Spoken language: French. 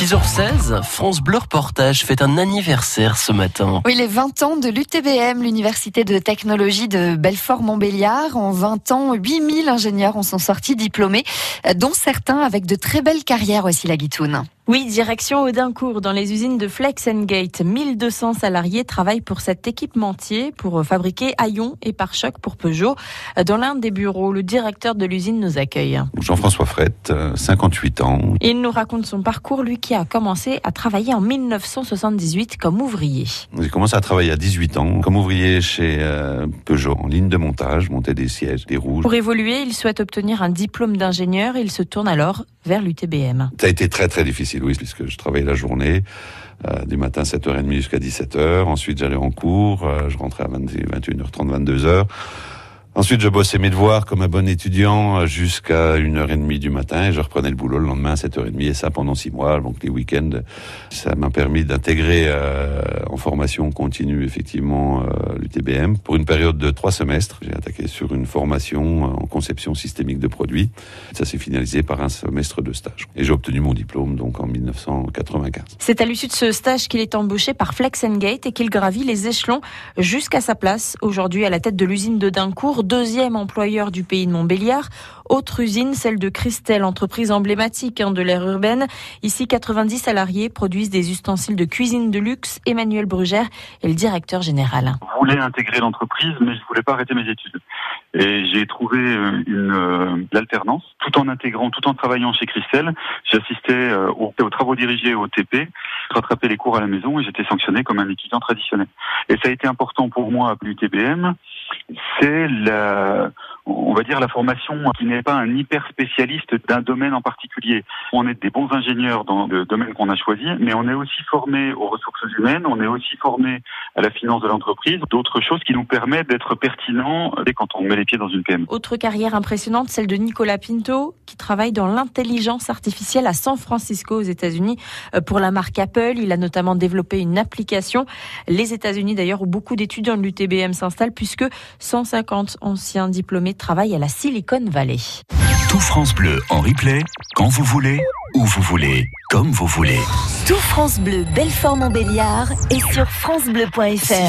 6h16, France Bleu Reportage fait un anniversaire ce matin. Oui, les 20 ans de l'UTBM, l'Université de technologie de Belfort-Montbéliard. En 20 ans, 8000 ingénieurs en sont sortis diplômés, dont certains avec de très belles carrières aussi, la Guitoune. Oui, direction Audincourt, dans les usines de Flex Gate. 1200 salariés travaillent pour cet équipementier pour fabriquer haillons et pare-chocs pour Peugeot. Dans l'un des bureaux, le directeur de l'usine nous accueille. Jean-François Frette, 58 ans. Il nous raconte son parcours, lui qui a commencé à travailler en 1978 comme ouvrier. J'ai commencé à travailler à 18 ans comme ouvrier chez euh, Peugeot en ligne de montage, monter des sièges, des roues. Pour évoluer, il souhaite obtenir un diplôme d'ingénieur. Il se tourne alors vers l'UTBM. Ça a été très très difficile, oui, puisque je travaillais la journée, euh, du matin 7h30 jusqu'à 17h. Ensuite, j'allais en cours, euh, je rentrais à 21h30, 22h. Ensuite, je bossais mes devoirs comme un bon étudiant jusqu'à 1h30 du matin et je reprenais le boulot le lendemain à 7h30 et ça pendant six mois. Donc les week-ends, ça m'a permis d'intégrer euh, formation continue effectivement euh, l'UTBM pour une période de trois semestres. J'ai attaqué sur une formation en conception systémique de produits. Ça s'est finalisé par un semestre de stage et j'ai obtenu mon diplôme donc en 1995. C'est à l'issue de ce stage qu'il est embauché par Flex Gate et qu'il gravit les échelons jusqu'à sa place aujourd'hui à la tête de l'usine de Dincourt deuxième employeur du pays de Montbéliard. Autre usine, celle de Christelle, entreprise emblématique hein, de l'ère urbaine. Ici, 90 salariés produisent des ustensiles de cuisine de luxe. Emmanuel Brugère est le directeur général. Je voulais intégrer l'entreprise, mais je voulais pas arrêter mes études. Et j'ai trouvé euh, euh, l'alternance, tout en intégrant, tout en travaillant chez Christelle. J'assistais euh, aux, aux, travaux dirigés au TP, rattrapais les cours à la maison et j'étais sanctionné comme un étudiant traditionnel. Et ça a été important pour moi à l'UTBM c'est la, on va dire la formation qui n'est pas un hyper spécialiste d'un domaine en particulier. On est des bons ingénieurs dans le domaine qu'on a choisi, mais on est aussi formé aux ressources humaines, on est aussi formé à la finance de l'entreprise, d'autres choses qui nous permettent d'être pertinents quand on met les pieds dans une PME. Autre carrière impressionnante, celle de Nicolas Pinto, qui travaille dans l'intelligence artificielle à San Francisco aux États-Unis euh, pour la marque Apple. Il a notamment développé une application. Les États-Unis d'ailleurs où beaucoup d'étudiants de l'UTBM s'installent puisque 150 anciens diplômés travaillent à la Silicon Valley. Tout France Bleu en replay, quand vous voulez, où vous voulez, comme vous voulez. Tout France Bleu Belfort Montbéliard est sur francebleu.fr.